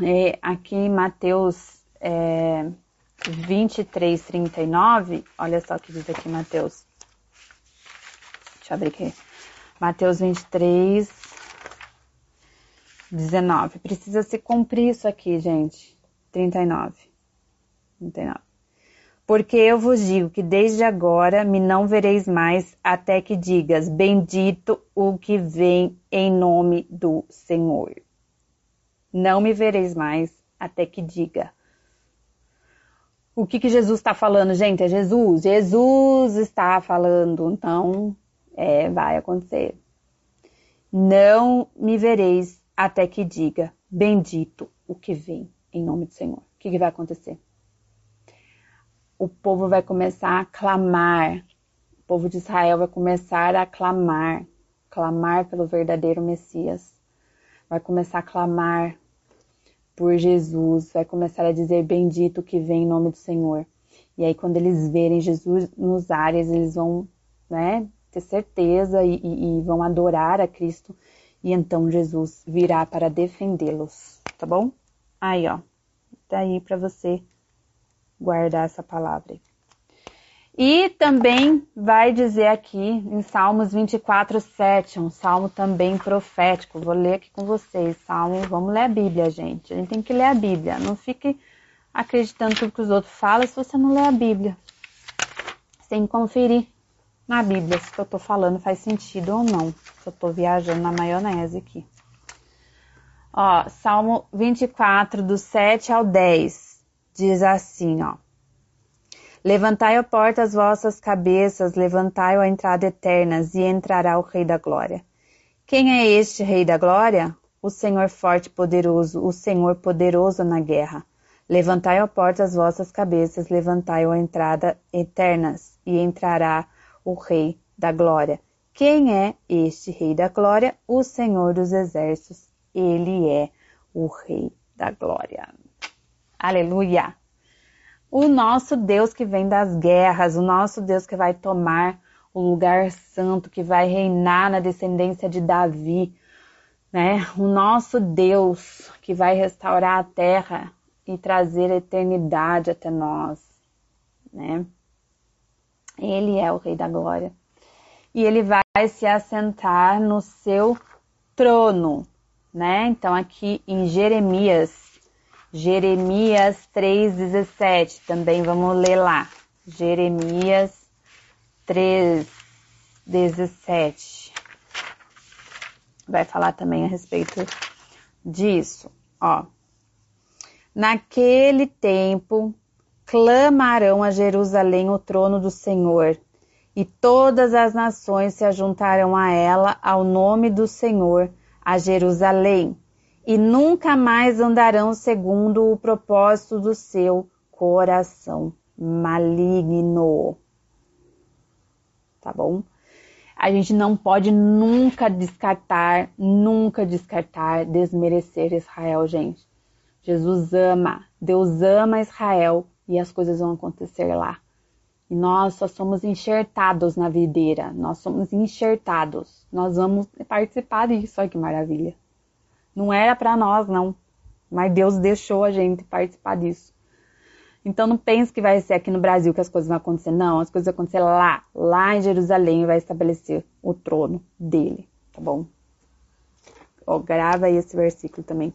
É, aqui em Mateus é, 23, 39, olha só o que diz aqui Mateus. Deixa eu abrir aqui. Mateus 23, 19. Precisa se cumprir isso aqui, gente. 39. 39. Porque eu vos digo que desde agora me não vereis mais até que digas: Bendito o que vem em nome do Senhor. Não me vereis mais até que diga. O que, que Jesus está falando, gente? É Jesus. Jesus está falando. Então, é, vai acontecer. Não me vereis até que diga: Bendito o que vem em nome do Senhor. O que, que vai acontecer? O povo vai começar a clamar, o povo de Israel vai começar a clamar, clamar pelo verdadeiro Messias, vai começar a clamar por Jesus, vai começar a dizer bendito que vem em nome do Senhor. E aí, quando eles verem Jesus nos ares, eles vão né, ter certeza e, e, e vão adorar a Cristo. E então Jesus virá para defendê-los, tá bom? Aí, ó. Tá aí para você guardar essa palavra. E também vai dizer aqui em Salmos 24, 7, um salmo também profético. Vou ler aqui com vocês. Salmo, vamos ler a Bíblia, gente. A gente tem que ler a Bíblia. Não fique acreditando tudo que os outros falam se você não ler a Bíblia. Sem conferir na Bíblia se o que eu tô falando faz sentido ou não. Se eu tô viajando na maionese aqui. Ó, Salmo 24, do 7 ao 10, diz assim, ó. Levantai a porta as vossas cabeças, levantai a entrada eternas, e entrará o Rei da Glória. Quem é este Rei da Glória? O Senhor forte e poderoso, o Senhor poderoso na guerra. Levantai a porta as vossas cabeças, levantai a entrada eternas, e entrará o Rei da Glória. Quem é este Rei da Glória? O Senhor dos Exércitos ele é o Rei da Glória. Aleluia! O nosso Deus que vem das guerras, o nosso Deus que vai tomar o lugar santo, que vai reinar na descendência de Davi, né? O nosso Deus que vai restaurar a terra e trazer a eternidade até nós, né? Ele é o Rei da Glória. E ele vai se assentar no seu trono né? Então aqui em Jeremias, Jeremias 3:17, também vamos ler lá. Jeremias 3:17. Vai falar também a respeito disso, ó. Naquele tempo clamarão a Jerusalém o trono do Senhor, e todas as nações se ajuntarão a ela ao nome do Senhor a Jerusalém, e nunca mais andarão segundo o propósito do seu coração maligno. Tá bom? A gente não pode nunca descartar, nunca descartar, desmerecer Israel, gente. Jesus ama, Deus ama Israel e as coisas vão acontecer lá. E nós só somos enxertados na videira, nós somos enxertados. Nós vamos participar disso, olha que maravilha. Não era para nós, não, mas Deus deixou a gente participar disso. Então não pense que vai ser aqui no Brasil que as coisas vão acontecer. Não, as coisas vão acontecer lá, lá em Jerusalém vai estabelecer o trono dele, tá bom? Ó, grava aí esse versículo também.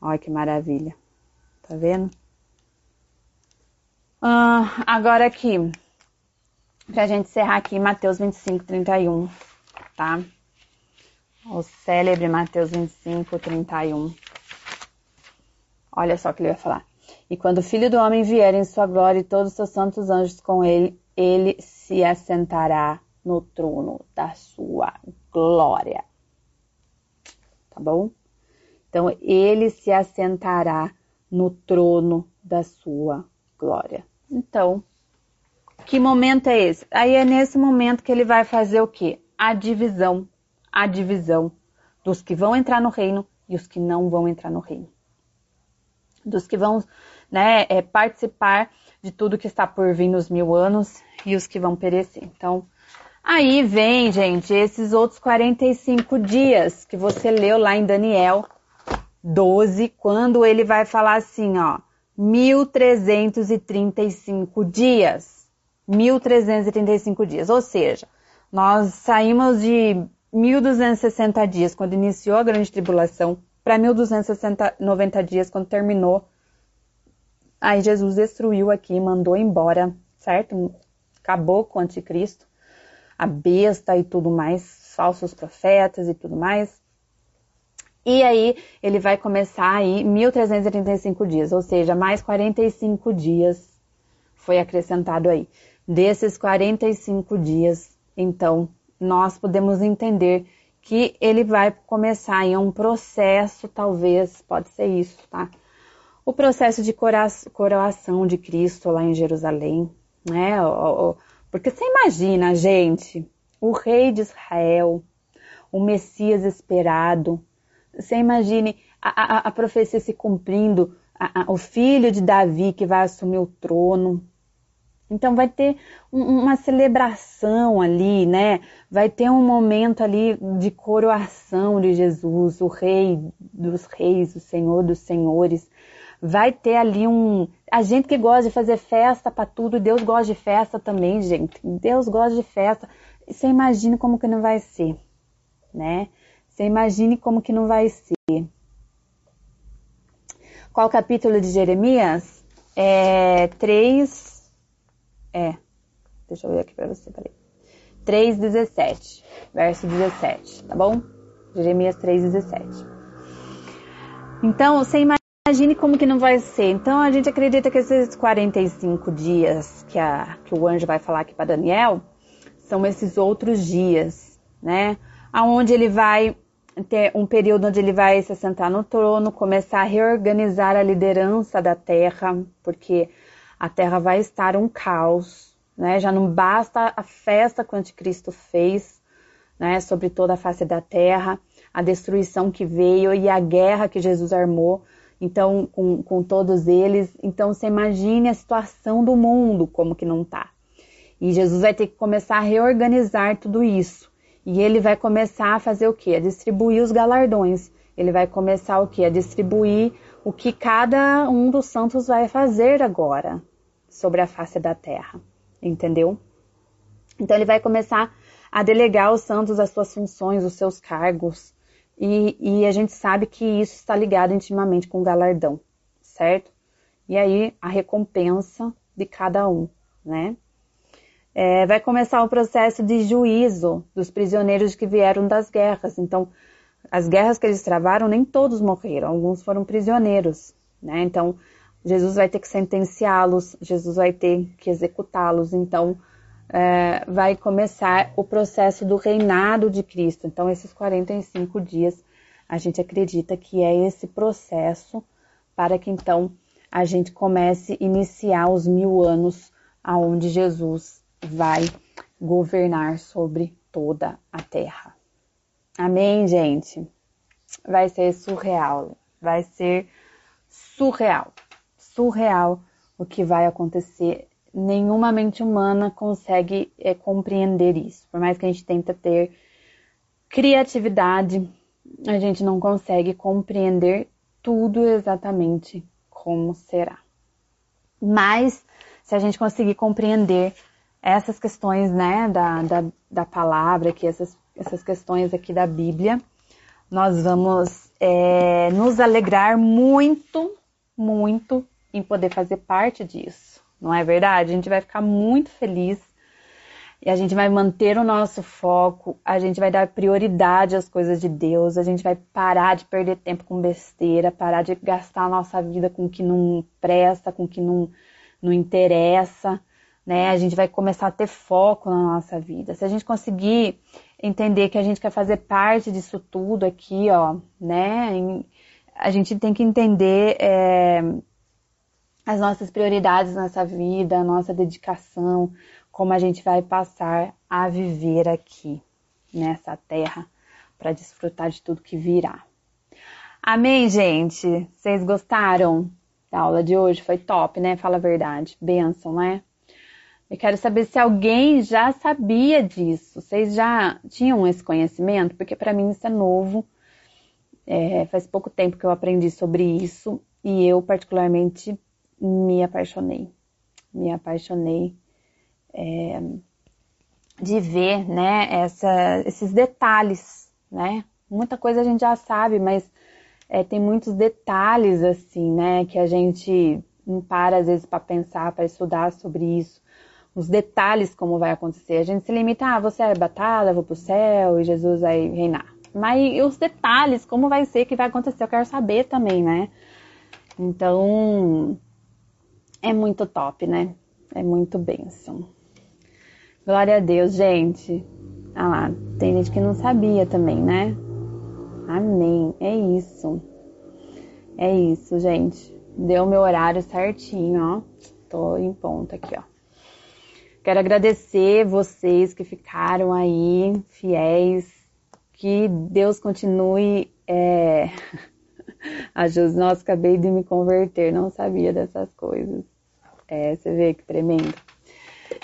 Olha que maravilha. Tá vendo? Ah, agora aqui, pra gente encerrar aqui, Mateus 25, 31, tá? O célebre Mateus 25, 31. Olha só o que ele vai falar. E quando o Filho do Homem vier em sua glória e todos os seus santos anjos com ele, ele se assentará no trono da sua glória. Tá bom? Então, ele se assentará no trono da sua glória. Então, que momento é esse? Aí é nesse momento que ele vai fazer o quê? A divisão, a divisão dos que vão entrar no reino e os que não vão entrar no reino. Dos que vão né, é, participar de tudo que está por vir nos mil anos e os que vão perecer. Então, aí vem, gente, esses outros 45 dias que você leu lá em Daniel 12, quando ele vai falar assim, ó, 1335 dias. 1335 dias, ou seja, nós saímos de 1260 dias quando iniciou a grande tribulação para 1290 dias quando terminou Aí Jesus destruiu aqui, mandou embora, certo? Acabou com o anticristo, a besta e tudo mais, falsos profetas e tudo mais. E aí ele vai começar aí 1335 dias, ou seja, mais 45 dias foi acrescentado aí. Desses 45 dias, então, nós podemos entender que ele vai começar em um processo, talvez, pode ser isso, tá? o processo de coroação de Cristo lá em Jerusalém, né? Porque você imagina, gente, o rei de Israel, o Messias esperado, você imagine a, a, a profecia se cumprindo, a, o filho de Davi que vai assumir o trono. Então vai ter um, uma celebração ali, né? Vai ter um momento ali de coroação de Jesus, o rei dos reis, o senhor dos senhores vai ter ali um. A gente que gosta de fazer festa para tudo, Deus gosta de festa também, gente. Deus gosta de festa. Você imagine como que não vai ser, né? Você imagine como que não vai ser. Qual capítulo de Jeremias? É 3. É. Deixa eu ver aqui para você, peraí. 3,17. Verso 17, tá bom? Jeremias 3,17. Então, você Imagine como que não vai ser. Então a gente acredita que esses 45 dias que, a, que o anjo vai falar aqui para Daniel são esses outros dias, né? Aonde ele vai ter um período onde ele vai se sentar no trono, começar a reorganizar a liderança da terra, porque a terra vai estar um caos, né? Já não basta a festa que o anticristo fez, né, sobre toda a face da terra, a destruição que veio e a guerra que Jesus armou então com, com todos eles. Então você imagine a situação do mundo como que não tá. E Jesus vai ter que começar a reorganizar tudo isso. E ele vai começar a fazer o quê? A distribuir os galardões. Ele vai começar o quê? A distribuir o que cada um dos santos vai fazer agora sobre a face da terra. Entendeu? Então ele vai começar a delegar aos santos as suas funções, os seus cargos, e, e a gente sabe que isso está ligado intimamente com o galardão, certo? E aí a recompensa de cada um, né? É, vai começar o processo de juízo dos prisioneiros que vieram das guerras. Então, as guerras que eles travaram, nem todos morreram, alguns foram prisioneiros, né? Então, Jesus vai ter que sentenciá-los, Jesus vai ter que executá-los. Então, é, vai começar o processo do reinado de Cristo. Então, esses 45 dias a gente acredita que é esse processo para que então a gente comece a iniciar os mil anos aonde Jesus vai governar sobre toda a terra. Amém, gente? Vai ser surreal, vai ser surreal, surreal o que vai acontecer. Nenhuma mente humana consegue é, compreender isso. Por mais que a gente tenta ter criatividade, a gente não consegue compreender tudo exatamente como será. Mas se a gente conseguir compreender essas questões, né, da, da, da palavra, aqui, essas, essas questões aqui da Bíblia, nós vamos é, nos alegrar muito, muito em poder fazer parte disso. Não é verdade? A gente vai ficar muito feliz e a gente vai manter o nosso foco, a gente vai dar prioridade às coisas de Deus, a gente vai parar de perder tempo com besteira, parar de gastar a nossa vida com o que não presta, com o que não, não interessa, né? A gente vai começar a ter foco na nossa vida. Se a gente conseguir entender que a gente quer fazer parte disso tudo aqui, ó, né? A gente tem que entender é, as nossas prioridades nessa vida, a nossa dedicação, como a gente vai passar a viver aqui nessa terra para desfrutar de tudo que virá. Amém, gente? Vocês gostaram da aula de hoje? Foi top, né? Fala a verdade. Benção, né? Eu quero saber se alguém já sabia disso. Vocês já tinham esse conhecimento? Porque para mim isso é novo. É, faz pouco tempo que eu aprendi sobre isso e eu particularmente me apaixonei. Me apaixonei é, de ver, né, essa, esses detalhes, né? Muita coisa a gente já sabe, mas é, tem muitos detalhes assim, né, que a gente não para às vezes para pensar, para estudar sobre isso. Os detalhes como vai acontecer. A gente se limita, ah, você é batalha, vou pro céu e Jesus vai reinar. Mas os detalhes, como vai ser que vai acontecer, eu quero saber também, né? Então, é muito top, né? É muito bênção. Glória a Deus, gente. Ah lá, tem gente que não sabia também, né? Amém. É isso. É isso, gente. Deu meu horário certinho, ó. Tô em ponto aqui, ó. Quero agradecer vocês que ficaram aí, fiéis. Que Deus continue. É... *laughs* A Jus, nossa, acabei de me converter, não sabia dessas coisas. É, você vê que tremendo.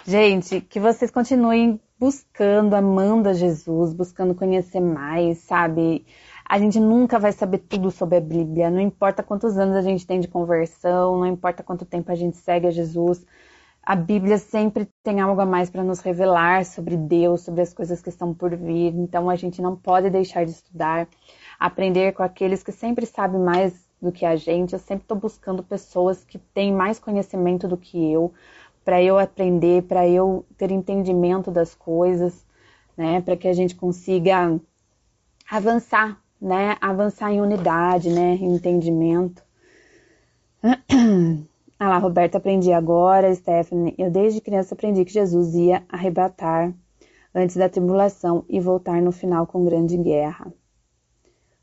Gente, que vocês continuem buscando, amando a Jesus, buscando conhecer mais, sabe? A gente nunca vai saber tudo sobre a Bíblia, não importa quantos anos a gente tem de conversão, não importa quanto tempo a gente segue a Jesus. A Bíblia sempre tem algo a mais para nos revelar sobre Deus, sobre as coisas que estão por vir. Então a gente não pode deixar de estudar, aprender com aqueles que sempre sabem mais do que a gente. Eu sempre estou buscando pessoas que têm mais conhecimento do que eu, para eu aprender, para eu ter entendimento das coisas, né, para que a gente consiga avançar, né, avançar em unidade, né, em entendimento. *clears throat* Ah lá, Roberta, aprendi agora, Stephanie, eu desde criança aprendi que Jesus ia arrebatar antes da tribulação e voltar no final com grande guerra.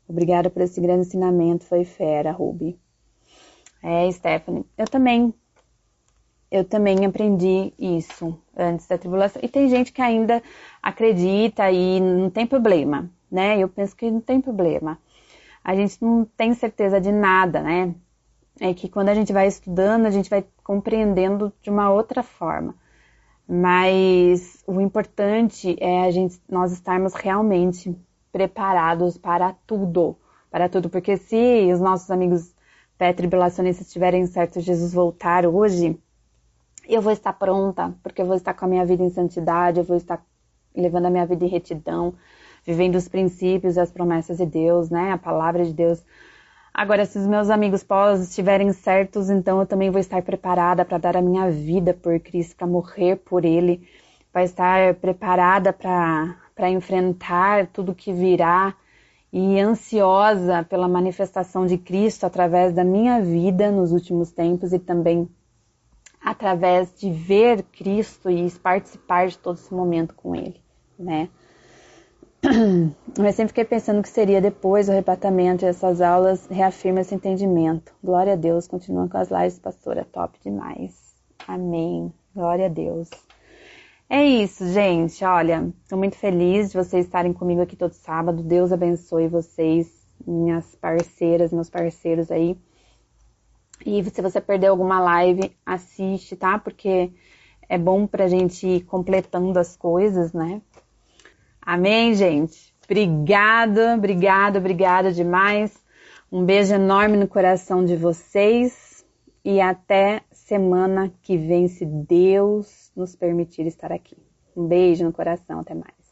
Obrigada por esse grande ensinamento, foi fera, Ruby. É, Stephanie, eu também eu também aprendi isso antes da tribulação. E tem gente que ainda acredita e não tem problema, né? Eu penso que não tem problema. A gente não tem certeza de nada, né? É que quando a gente vai estudando, a gente vai compreendendo de uma outra forma. Mas o importante é a gente, nós estarmos realmente preparados para tudo, para tudo, porque se os nossos amigos pré-tribulacionistas estiverem certos Jesus voltar hoje, eu vou estar pronta, porque eu vou estar com a minha vida em santidade, eu vou estar levando a minha vida em retidão, vivendo os princípios e as promessas de Deus, né? A palavra de Deus. Agora, se os meus amigos pós estiverem certos, então eu também vou estar preparada para dar a minha vida por Cristo, para morrer por Ele, para estar preparada para enfrentar tudo que virá e ansiosa pela manifestação de Cristo através da minha vida nos últimos tempos e também através de ver Cristo e participar de todo esse momento com Ele, né? Eu sempre fiquei pensando que seria depois do arrebatamento e essas aulas reafirmam esse entendimento. Glória a Deus, continua com as lives, pastora, top demais. Amém. Glória a Deus. É isso, gente. Olha, estou muito feliz de vocês estarem comigo aqui todo sábado. Deus abençoe vocês, minhas parceiras, meus parceiros aí. E se você perdeu alguma live, assiste, tá? Porque é bom pra gente ir completando as coisas, né? Amém, gente? Obrigada, obrigada, obrigada demais. Um beijo enorme no coração de vocês e até semana que vem, se Deus nos permitir estar aqui. Um beijo no coração, até mais.